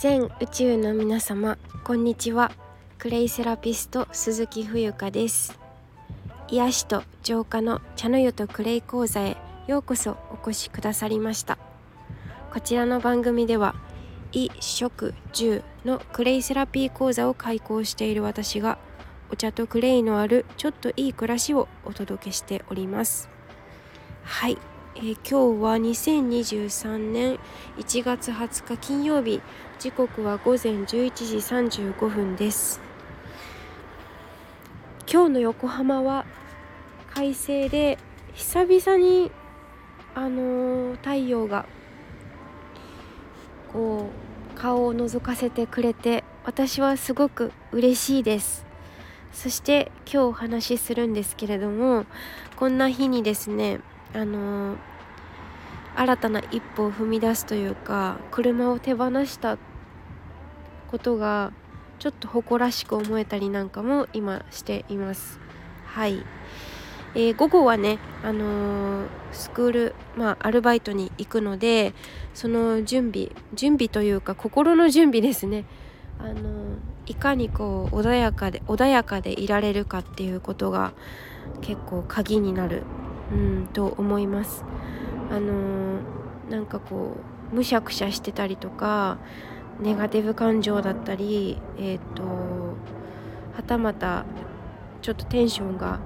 全宇宙の皆様こんにちは。クレイセラピスト鈴木冬香です。癒しと浄化の茶の湯とクレイ講座へようこそお越しくださりました。こちらの番組では衣食住のクレイセラピー講座を開講している私がお茶とクレイのあるちょっといい暮らしをお届けしております。はい。えー、今日は2023年1月20日金曜日。時刻は午前11時35分です。今日の横浜は快晴で久々にあのー、太陽がこう顔を覗かせてくれて私はすごく嬉しいです。そして今日お話しするんですけれどもこんな日にですねあの新たな一歩を踏み出すというか車を手放したことがちょっと誇らしく思えたりなんかも今しています。はい、えー、午後はねあのー、スクールまあアルバイトに行くのでその準備準備というか心の準備ですね。あのー、いかにこう穏やかで穏やかでいられるかっていうことが結構鍵になるうんと思います。あのー、なんかこうむしゃくしゃしてたりとかネガティブ感情だったりえっ、ー、とはたまたちょっとテンションが、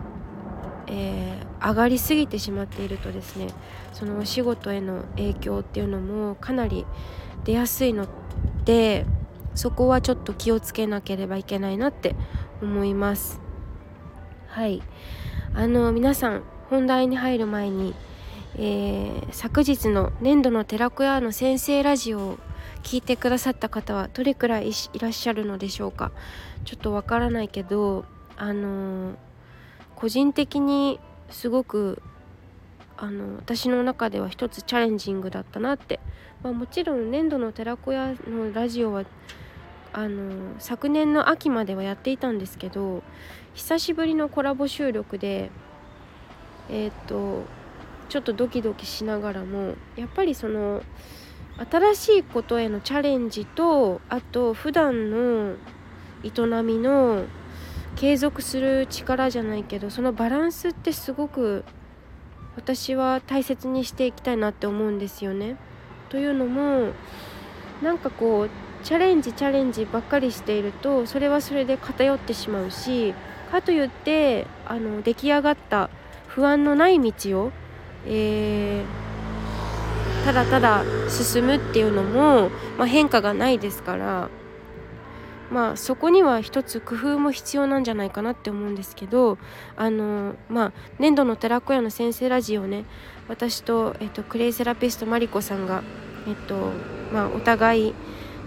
えー、上がりすぎてしまっているとですねそのお仕事への影響っていうのもかなり出やすいのでそこはちょっと気をつけなければいけないなって思います。はい。あの皆さん本題に入る前にえー、昨日の年度の寺子屋の先生ラジオを聞いてくださった方はどれくらいいらっしゃるのでしょうか？ちょっとわからないけどあのー、個人的にすごくあの私の中では一つチャレンジングだったなって、まあ、もちろん年度の寺子屋のラジオはあの昨年の秋まではやっていたんですけど久しぶりのコラボ収録でえっ、とちょっとドキドキしながらもやっぱりその新しいことへのチャレンジとあと普段の営みの継続する力じゃないけどそのバランスってすごく私は大切にしていきたいなって思うんですよね。というのもなんかこうチャレンジチャレンジばっかりしているとそれはそれで偏ってしまうしかといってあの出来上がった不安のない道をえー、ただただ進むっていうのも、まあ、変化がないですからまあそこには一つ工夫も必要なんじゃないかなって思うんですけどあのまあ年度の寺子屋の先生ラジオね私と、えっと、クレイセラピストマリコさんが、えっとまあ、お互い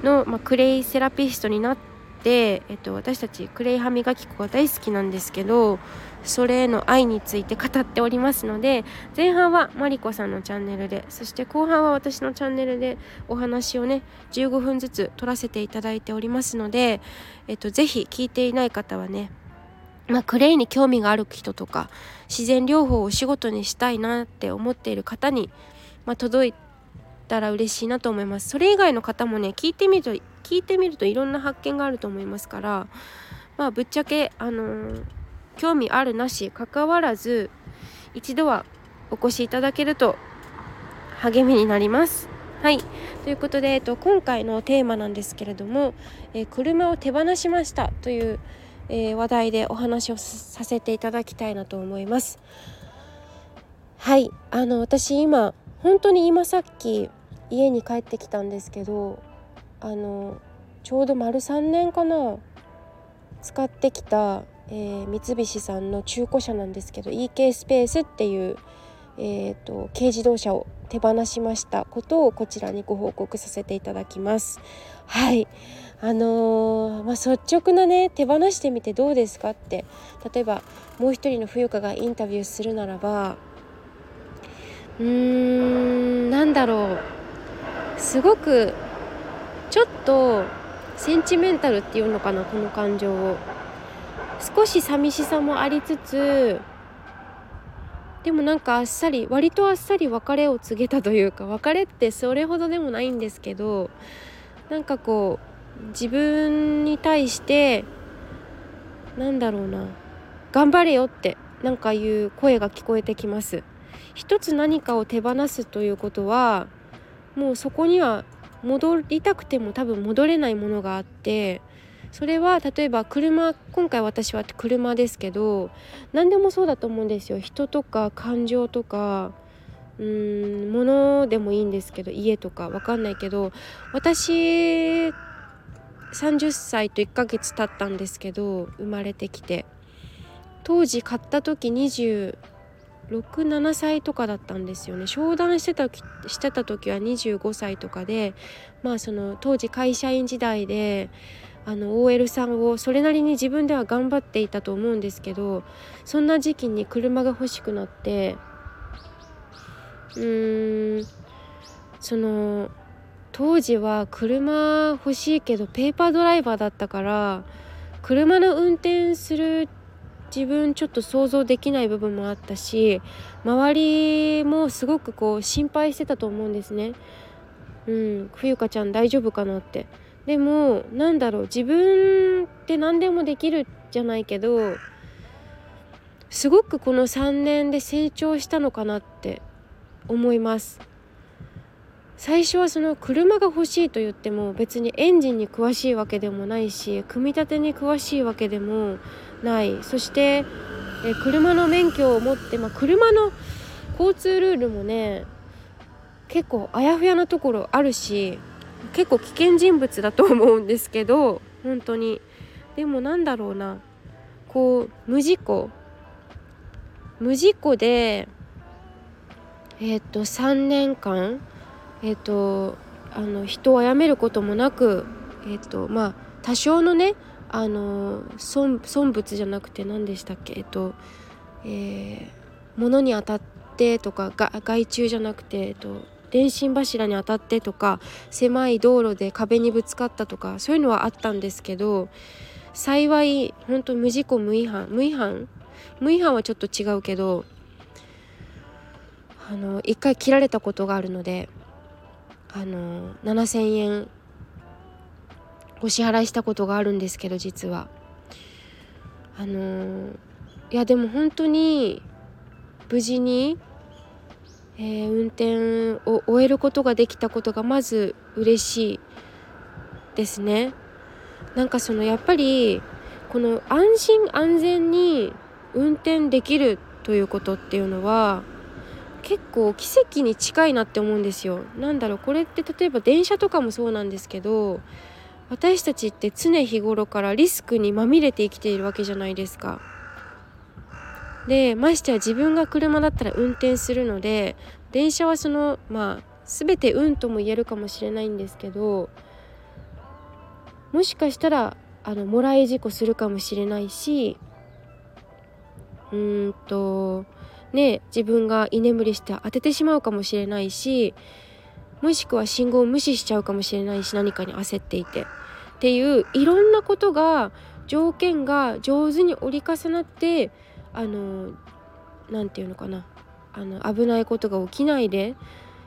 の、まあ、クレイセラピストになって、えっと、私たちクレイ歯磨き粉が大好きなんですけどそれへの愛について語っておりますので前半はマリコさんのチャンネルでそして後半は私のチャンネルでお話をね15分ずつ撮らせていただいておりますので、えっと、ぜひ聞いていない方はねまあ、クレイに興味がある人とか自然療法をお仕事にしたいなって思っている方に、まあ、届いてたら嬉しいなと思いますそれ以外の方もね聞いてみると聞いてみるといろんな発見があると思いますからまあぶっちゃけあのー、興味あるなし関わらず一度はお越しいただけると励みになります。はいということで、えっと、今回のテーマなんですけれども、えー、車を手放しましたという、えー、話題でお話をさせていただきたいなと思います。はいあの私今本当に今さっき家に帰ってきたんですけどあのちょうど丸3年かな使ってきたえー、三菱さんの中古車なんですけど EK スペースっていう、えーと、軽自動車を手放しました。ことをこちらにご報告させていただきます。はい。あのー、まあ、率直なね手放してみてどうですかって。例えばもう一人の冬香がインタビューするならばうーんなんだろう。すごくちょっとセンチメンタルっていうのかなこの感情を。少し寂しさもありつつでもなんかあっさり割とあっさり別れを告げたというか別れってそれほどでもないんですけどなんかこう自分に対してなんだろうな頑張れよってなんかいう声が聞こえてきます。一つ何かを手放すということはもうそこには戻りたくても多分戻れないものがあってそれは例えば車今回私は車ですけど何でもそうだと思うんですよ。人とか感情とかうーん物でもいいんですけど家とか分かんないけど私30歳と1ヶ月経ったんですけど生まれてきて。当時買った時20 67歳とかだったんですよね。商談してたしてた時は25歳とかでまあその当時会社員時代であの OL さんをそれなりに自分では頑張っていたと思うんですけどそんな時期に車が欲しくなってうーんその当時は車欲しいけどペーパードライバーだったから車の運転する自分ちょっと想像できない部分もあったし周りもすごくこう心配してたと思うんですね。うん、冬香ちゃん大丈夫かなってでもなんだろう自分って何でもできるじゃないけどすごくこの3年で成長したのかなって思います最初はその車が欲しいと言っても別にエンジンに詳しいわけでもないし組み立てに詳しいわけでもない。そしてえ車の免許を持って、まあ、車の交通ルールもね結構あやふやなところあるし結構危険人物だと思うんですけど本当に。でもなんだろうな。こう無事故。無事故でえっ、と3年間え、ー、とあの人を殺めることもなくえ、ー、とまあ多少のねあの損損物じゃなくて何でしたっけえっとえー、物に当たってとかが害虫じゃなくてえっと電信柱に当たってとか狭い道路で壁にぶつかったとかそういうのはあったんですけど幸い本当無事故無違反無違反無違反はちょっと違うけどあの一回切られたことがあるのであの7,000円お支払いしたことがあるんですけど実はあのいやでも本当に無事にえー、運転を終えることができたことがまず嬉しいですね。なんかそのやっぱりこの安心安全に運転できるということっていうのは結構奇跡に近いなって思うんですよ。なんだろうこれって例えば電車とかもそうなんですけど私たちって常日頃からリスクにまみれて生きているわけじゃないですか。でましてや自分が車だったら運転するので電車はそのまあ全て運とも言えるかもしれないんですけどもしかしたらあのもらい事故するかもしれないしうーんとね自分が居眠りして当ててしまうかもしれないしもしくは信号を無視しちゃうかもしれないし何かに焦っていて。っていういろんなことが条件が上手に折り重なってあの何て言うのかな。あの危ないことが起きないで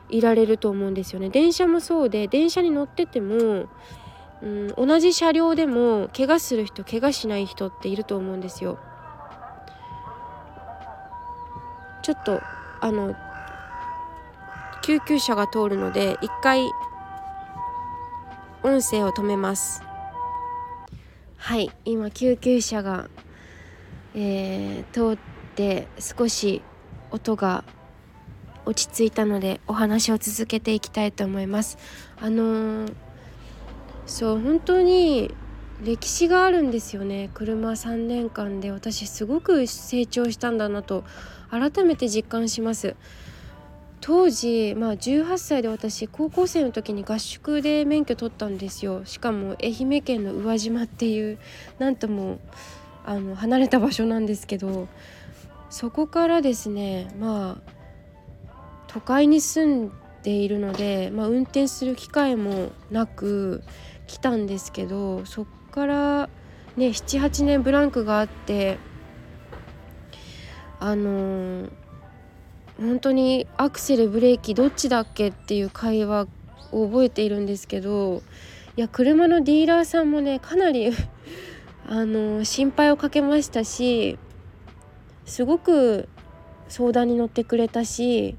いられると思うんですよね。電車もそうで電車に乗ってても、うん、同じ車両でも怪我する人怪我しない人っていると思うんですよ。ちょっとあの救急車が通るので一回音声を止めますはい今救急車がえー、通って少し音が落ち着いたのでお話を続けていきたいと思います。あのー、そう本当に歴史があるんですよね。車3年間で私すごく成長したんだなと改めて実感します。当時まあ18歳で私高校生の時に合宿で免許取ったんですよ。しかも愛媛県の宇和島っていうなんともあの離れた場所なんですけどそこからですねまあ都会に住んでいるので、まあ、運転する機会もなく来たんですけどそっからね78年ブランクがあってあのー、本当にアクセルブレーキどっちだっけっていう会話を覚えているんですけどいや車のディーラーさんもねかなり あの心配をかけましたしすごく相談に乗ってくれたし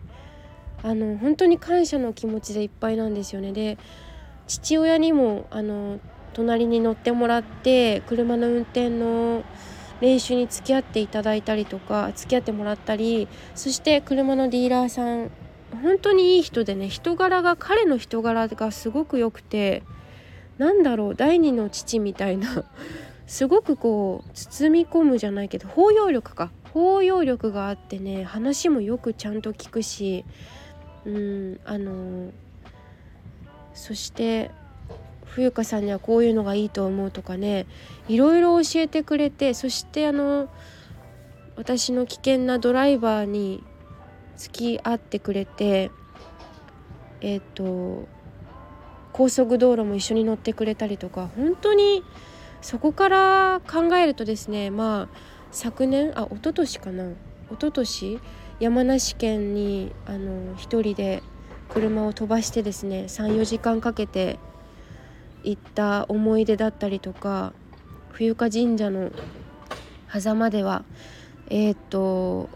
あの本当に感謝の気持ちでいっぱいなんですよね。で父親にもあの隣に乗ってもらって車の運転の練習に付き合っていただいたりとか付き合ってもらったりそして車のディーラーさん本当にいい人でね人柄が彼の人柄がすごく良くてなんだろう第二の父みたいなすごくこう包み込むじゃないけど包容力か包容力があってね話もよくちゃんと聞くしうんあのそして冬香さんにはこういうのがいいと思うとかね。いろいろ教えてくれてそしてあの私の危険なドライバーに付き合ってくれてえっ、ー、と高速道路も一緒に乗ってくれたりとか本当にそこから考えるとですねまあ昨年あ一昨年かな。一昨年山梨県にあの一人で車を飛ばしてですね34時間かけて行った思い出だったりとか冬香神社の狭間ではえっ、と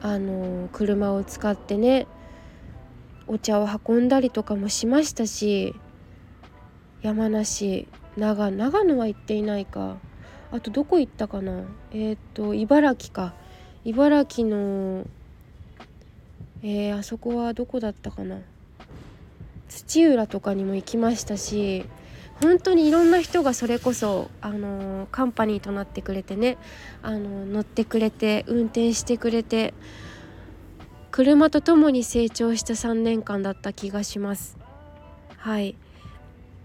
あの車を使ってねお茶を運んだりとかもしましたし山梨長長野は行っていないか。あとどこ行ったかな？えっ、と茨城か。茨城のえー、あそこはどこだったかな？土浦とかにも行きましたし本当にいろんな人がそれこそあのカンパニーとなってくれてねあの乗ってくれて運転してくれて車と共に成長した3年間だった気がします。はい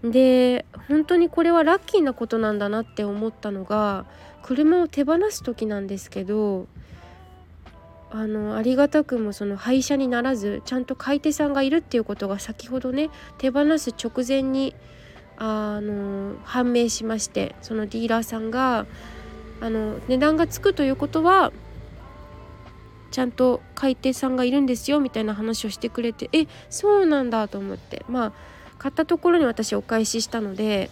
で本当にこれはラッキーなことなんだなって思ったのが車を手放す時なんですけどあのありがたくもその廃車にならずちゃんと買い手さんがいるっていうことが先ほどね手放す直前にあの判明しましてそのディーラーさんがあの値段がつくということはちゃんと買い手さんがいるんですよみたいな話をしてくれてえそうなんだと思ってまあ買ったところに私お返ししたので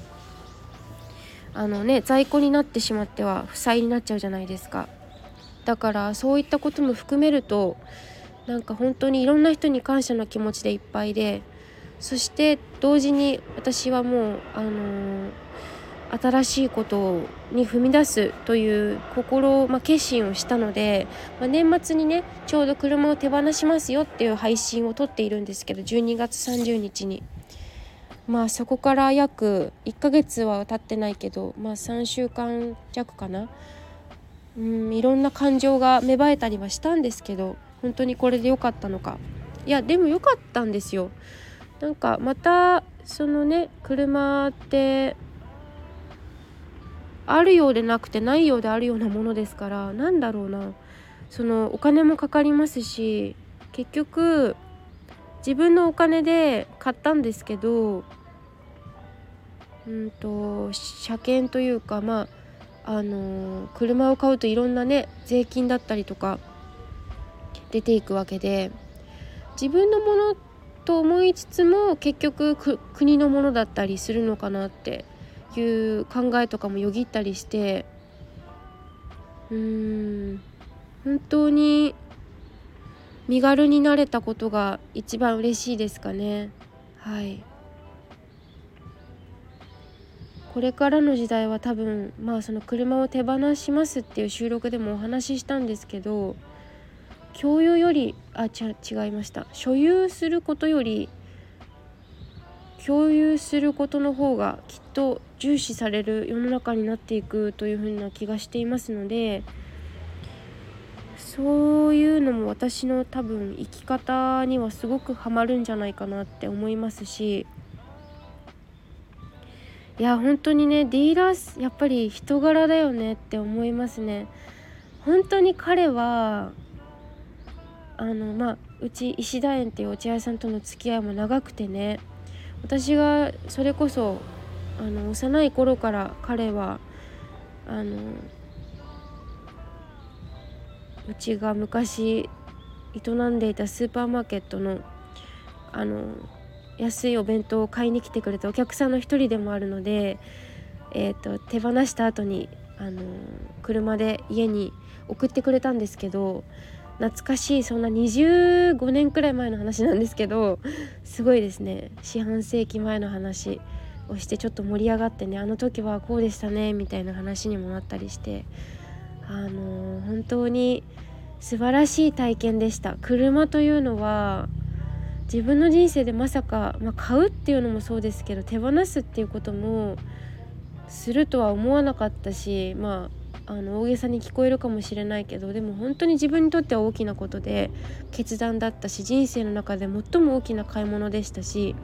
あのね在庫になってしまっては負債になっちゃうじゃないですか。だからそういったことも含めるとなんか本当にいろんな人に感謝の気持ちでいっぱいでそして同時に私はもうあのー、新しいことに踏み出すという心、まあ、決心をしたので、まあ、年末にねちょうど車を手放しますよっていう配信を撮っているんですけど12月30日に。まあそこから約1ヶ月は経ってないけどまあ3週間弱かなうんいろんな感情が芽生えたりはしたんですけど本当にこれで良かったのか。いやでも良かったんですよ。なんかまたそのね車ってあるようでなくてないようであるようなものですからなんだろうな。そのお金もかかりますし結局自分のお金で買ったんですけどうんと車検というかまああの車を買うといろんなね税金だったりとか出ていくわけで自分のものと思いつつも結局国のものだったりするのかなっていう考えとかもよぎったりしてうーん本当に身軽になれたことが一番嬉しいですかねはい。これからの時代は多分まあその車を手放しますっていう収録でもお話ししたんですけど共有よりあち違いました。所有することより共有することの方がきっと重視される世の中になっていくというふうな気がしていますのでそういうのも私の多分生き方にはすごくハマるんじゃないかなって思いますしいや本当にねディーラーやっぱり人柄だよねって思いますね。本当に彼はあのまあうち石田園っていうお茶屋さんとの付き合いも長くてね私がそれこそあの幼い頃から彼はあのうちが昔営んでいたスーパーマーケットのあの安いお弁当を買いに来てくれたお客さんの一人でもあるので、えーと、手放した後にあの車で家に送ってくれたんですけど懐かしいそんな25年くらい前の話なんですけどすごいですね。四半世紀前の話をしてちょっと盛り上がってねあの時はこうでしたねみたいな話にもなったりしてあの本当に素晴らしい体験でした。車というのは自分の人生でまさか、まあ、買うっていうのもそうですけど手放すっていうこともするとは思わなかったしまああの大げさに聞こえるかもしれないけどでも本当に自分にとっては大きなことで決断だったし人生の中で最も大きな買い物でしたし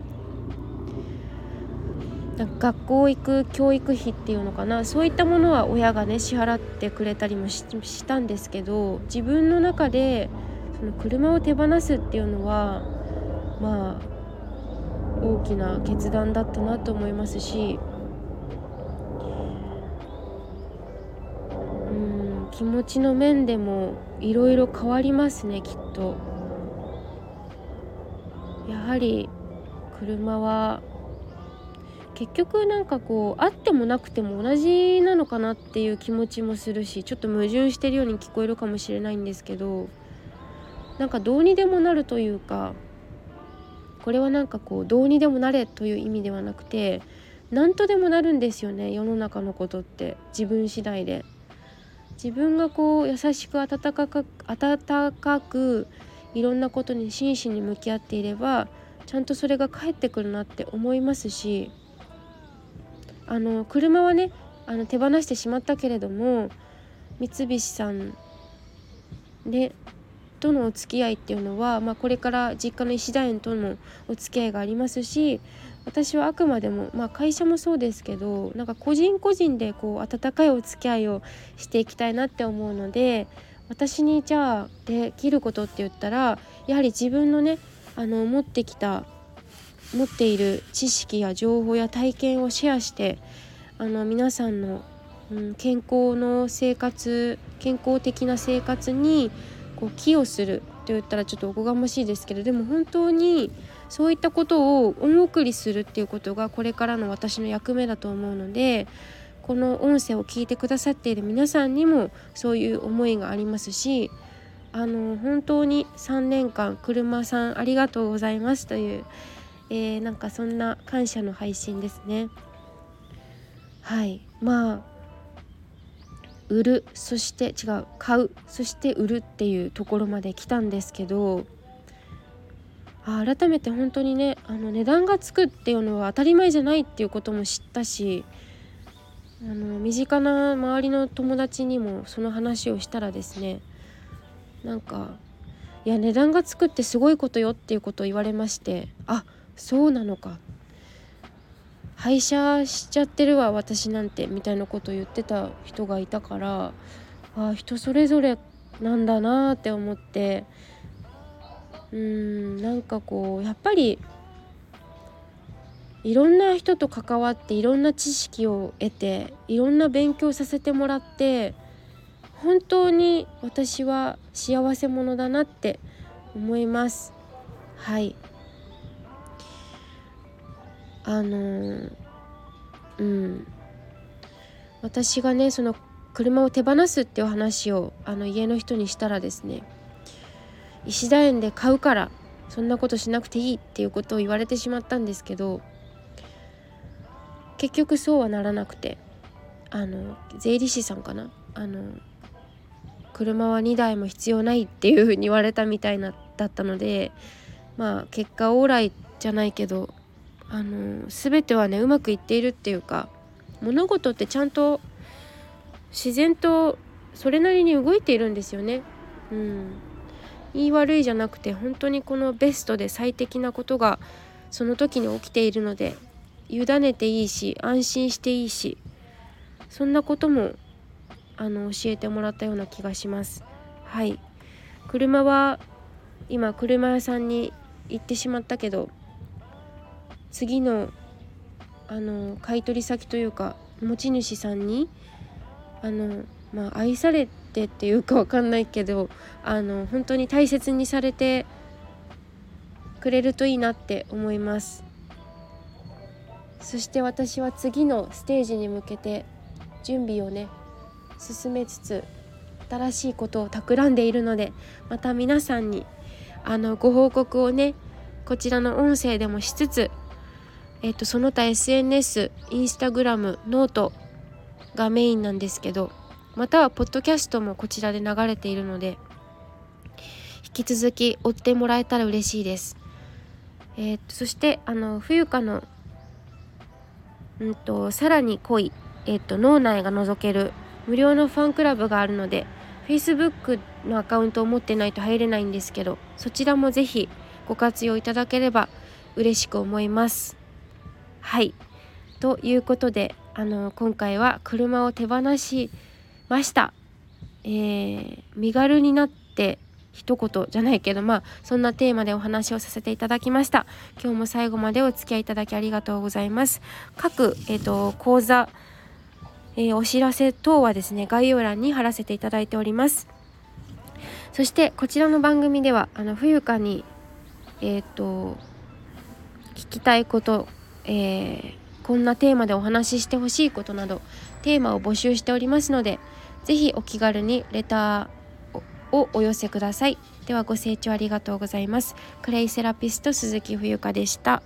学校行く教育費っていうのかなそういったものは親がね支払ってくれたりもしたんですけど自分の中でその車を手放すっていうのはまあ大きな決断だったなと思いますしうん気持ちの面でもいろいろ変わりますねきっと。やはり車は結局なんかこうあってもなくても同じなのかなっていう気持ちもするしちょっと矛盾してるように聞こえるかもしれないんですけどなんかどうにでもなるというかこれはなんかこうどうにでもなれという意味ではなくて何とでもなるんですよね世の中のことって自分次第で。自分がこう優しく温かく温かくいろんなことに真摯に向き合っていればちゃんとそれが返ってくるなって思いますしあの車はねあの手放してしまったけれども三菱さんでとのお付き合いっていうのは、まあ、これから実家の石田園とのお付き合いがありますし私はあくまでも、まあ、会社もそうですけどなんか個人個人でこう温かいお付き合いをしていきたいなって思うので私にじゃあできることって言ったらやはり自分のねあの持ってきた持っている知識や情報や体験をシェアしてあの皆さんの、うん、健康の生活健康的な生活にこう寄与すると言ったらちょっとおこがましいですけどでも本当にそういったことを恩送りするっていうことがこれからの私の役目だと思うのでこの音声を聞いてくださっている皆さんにもそういう思いがありますしあの本当に3年間車さんありがとうございますというえー、なんかそんな感謝の配信ですね。はい。まあ売るそして違う買うそして売るっていうところまで来たんですけどあ改めて本当にねあの値段がつくっていうのは当たり前じゃないっていうことも知ったしあの身近な周りの友達にもその話をしたらですねなんかいや値段がつくってすごいことよっていうことを言われましてあそうなのか廃車しちゃってるわ私なんてみたいなことを言ってた人がいたからあ人それぞれなんだなって思ってうーんなんかこうやっぱりいろんな人と関わっていろんな知識を得ていろんな勉強させてもらって本当に私は幸せ者だなって思います。はい。あのうん。私がねその車を手放すっていう話をあの家の人にしたらですね石田園で買うからそんなことしなくていいっていうことを言われてしまったんですけど結局そうはならなくてあの税理士さんかなあの車は2台も必要ないっていうふうに言われたみたいなだったのでまあ結果オーライじゃないけどあの全てはねうまくいっているっていうか物事ってちゃんと自然とそれなりに動いているんですよね。うん、言い悪いじゃなくて本当にこのベストで最適なことがその時に起きているので委ねていいし安心していいしそんなこともあの教えてもらったような気がします。はい車は今車屋さんに行ってしまったけど次のあの買取先というか持ち主さんにあの、まあ、愛されてっていうか分かんないけどあの本当に大切にされてくれるといいなって思います。そして私は次のステージに向けて準備をね進めつつ新しいことを企んでいるのでまた皆さんにあのご報告をねこちらの音声でもしつつ、えっと、その他 SNS インスタグラムノートがメインなんですけどまたはポッドキャストもこちらで流れているので引き続き追ってもらえたら嬉しいです。えー、とそしてあの冬香のうんとさらに濃い、えーと、脳内が覗ける無料のファンクラブがあるので Facebook のアカウントを持ってないと入れないんですけどそちらも是非ご活用いただければ嬉しく思います。はい。ということであの今回は車を手放しました。えー、身軽になって一言じゃないけどまあそんなテーマでお話をさせていただきました。今日も最後までお付き合いいただきありがとうございます。各、えーと、講座、えー、お知らせ等はですね概要欄に貼らせていただいております。そしてこちらの番組ではあの冬香にえっ、ー、と聞きたいこと、えー、こんなテーマでお話ししてほしいことなどテーマを募集しておりますので是非お気軽にレターをお寄せください。ではご清聴ありがとうございます。クレイセラピスト鈴木冬香でした。